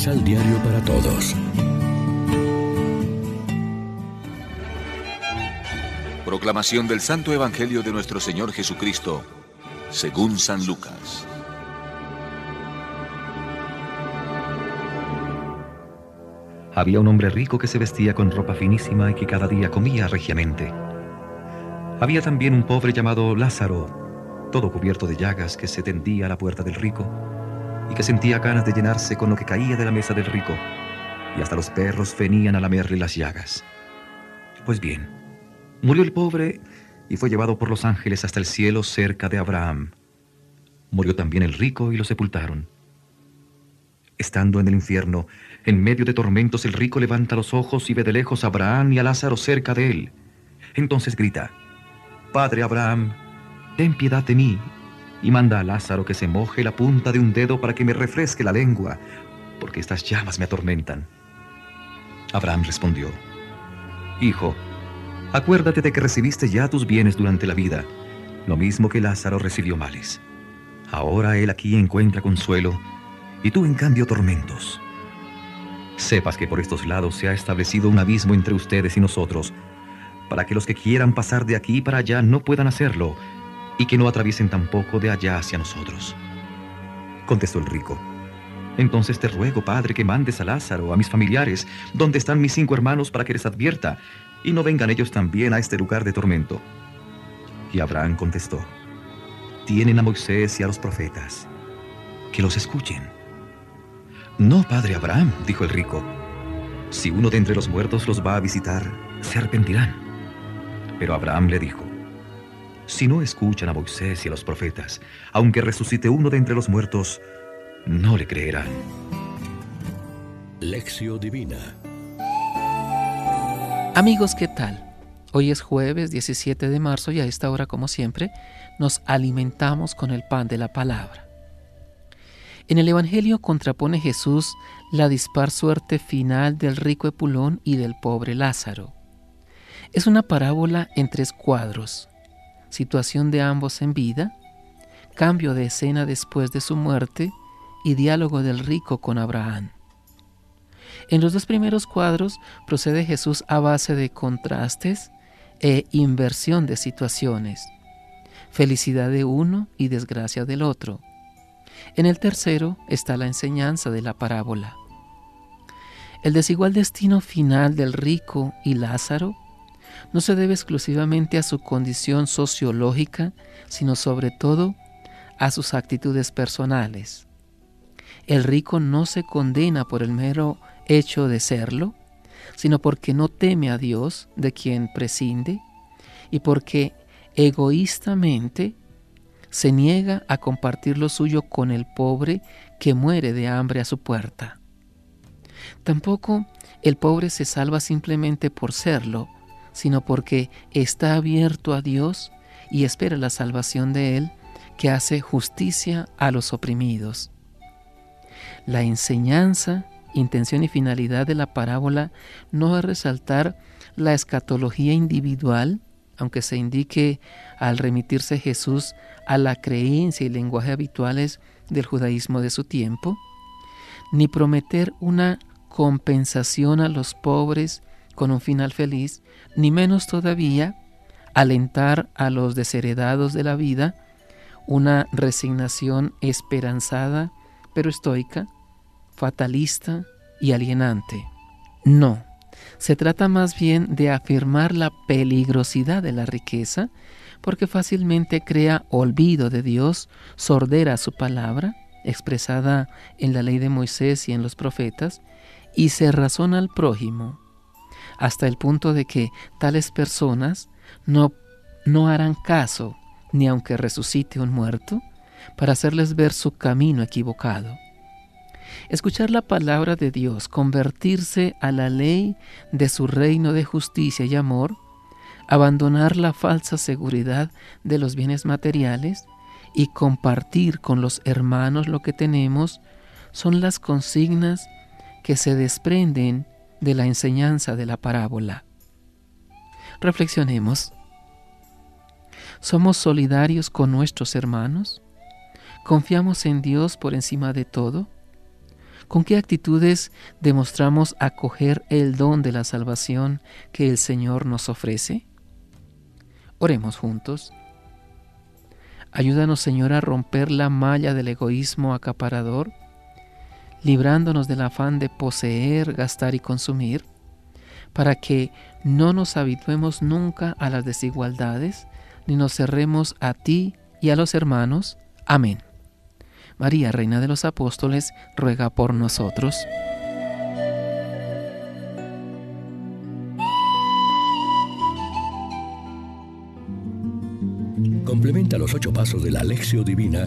Misal Diario para Todos. Proclamación del Santo Evangelio de nuestro Señor Jesucristo, según San Lucas. Había un hombre rico que se vestía con ropa finísima y que cada día comía regiamente. Había también un pobre llamado Lázaro, todo cubierto de llagas, que se tendía a la puerta del rico y que sentía ganas de llenarse con lo que caía de la mesa del rico, y hasta los perros venían a lamerle las llagas. Pues bien, murió el pobre y fue llevado por los ángeles hasta el cielo cerca de Abraham. Murió también el rico y lo sepultaron. Estando en el infierno, en medio de tormentos, el rico levanta los ojos y ve de lejos a Abraham y a Lázaro cerca de él. Entonces grita, Padre Abraham, ten piedad de mí y manda a Lázaro que se moje la punta de un dedo para que me refresque la lengua, porque estas llamas me atormentan. Abraham respondió, Hijo, acuérdate de que recibiste ya tus bienes durante la vida, lo mismo que Lázaro recibió males. Ahora él aquí encuentra consuelo, y tú en cambio tormentos. Sepas que por estos lados se ha establecido un abismo entre ustedes y nosotros, para que los que quieran pasar de aquí para allá no puedan hacerlo, y que no atraviesen tampoco de allá hacia nosotros. Contestó el rico. Entonces te ruego, Padre, que mandes a Lázaro, a mis familiares, donde están mis cinco hermanos, para que les advierta, y no vengan ellos también a este lugar de tormento. Y Abraham contestó, tienen a Moisés y a los profetas, que los escuchen. No, Padre Abraham, dijo el rico, si uno de entre los muertos los va a visitar, se arrepentirán. Pero Abraham le dijo, si no escuchan a Moisés y a los profetas, aunque resucite uno de entre los muertos, no le creerán. Lección Divina Amigos, ¿qué tal? Hoy es jueves 17 de marzo y a esta hora, como siempre, nos alimentamos con el pan de la palabra. En el Evangelio contrapone Jesús la dispar suerte final del rico Epulón y del pobre Lázaro. Es una parábola en tres cuadros situación de ambos en vida, cambio de escena después de su muerte y diálogo del rico con Abraham. En los dos primeros cuadros procede Jesús a base de contrastes e inversión de situaciones, felicidad de uno y desgracia del otro. En el tercero está la enseñanza de la parábola. El desigual destino final del rico y Lázaro no se debe exclusivamente a su condición sociológica, sino sobre todo a sus actitudes personales. El rico no se condena por el mero hecho de serlo, sino porque no teme a Dios, de quien prescinde, y porque egoístamente se niega a compartir lo suyo con el pobre que muere de hambre a su puerta. Tampoco el pobre se salva simplemente por serlo, sino porque está abierto a Dios y espera la salvación de Él, que hace justicia a los oprimidos. La enseñanza, intención y finalidad de la parábola no es resaltar la escatología individual, aunque se indique al remitirse Jesús a la creencia y lenguaje habituales del judaísmo de su tiempo, ni prometer una compensación a los pobres con un final feliz, ni menos todavía alentar a los desheredados de la vida una resignación esperanzada, pero estoica, fatalista y alienante. No, se trata más bien de afirmar la peligrosidad de la riqueza, porque fácilmente crea olvido de Dios, sordera a su palabra, expresada en la ley de Moisés y en los profetas, y se razona al prójimo, hasta el punto de que tales personas no, no harán caso, ni aunque resucite un muerto, para hacerles ver su camino equivocado. Escuchar la palabra de Dios, convertirse a la ley de su reino de justicia y amor, abandonar la falsa seguridad de los bienes materiales y compartir con los hermanos lo que tenemos, son las consignas que se desprenden de la enseñanza de la parábola. Reflexionemos. ¿Somos solidarios con nuestros hermanos? ¿Confiamos en Dios por encima de todo? ¿Con qué actitudes demostramos acoger el don de la salvación que el Señor nos ofrece? Oremos juntos. Ayúdanos, Señor, a romper la malla del egoísmo acaparador, librándonos del afán de poseer, gastar y consumir, para que no nos habituemos nunca a las desigualdades, ni nos cerremos a ti y a los hermanos. Amén. María, Reina de los Apóstoles, ruega por nosotros. Complementa los ocho pasos de la Alexio Divina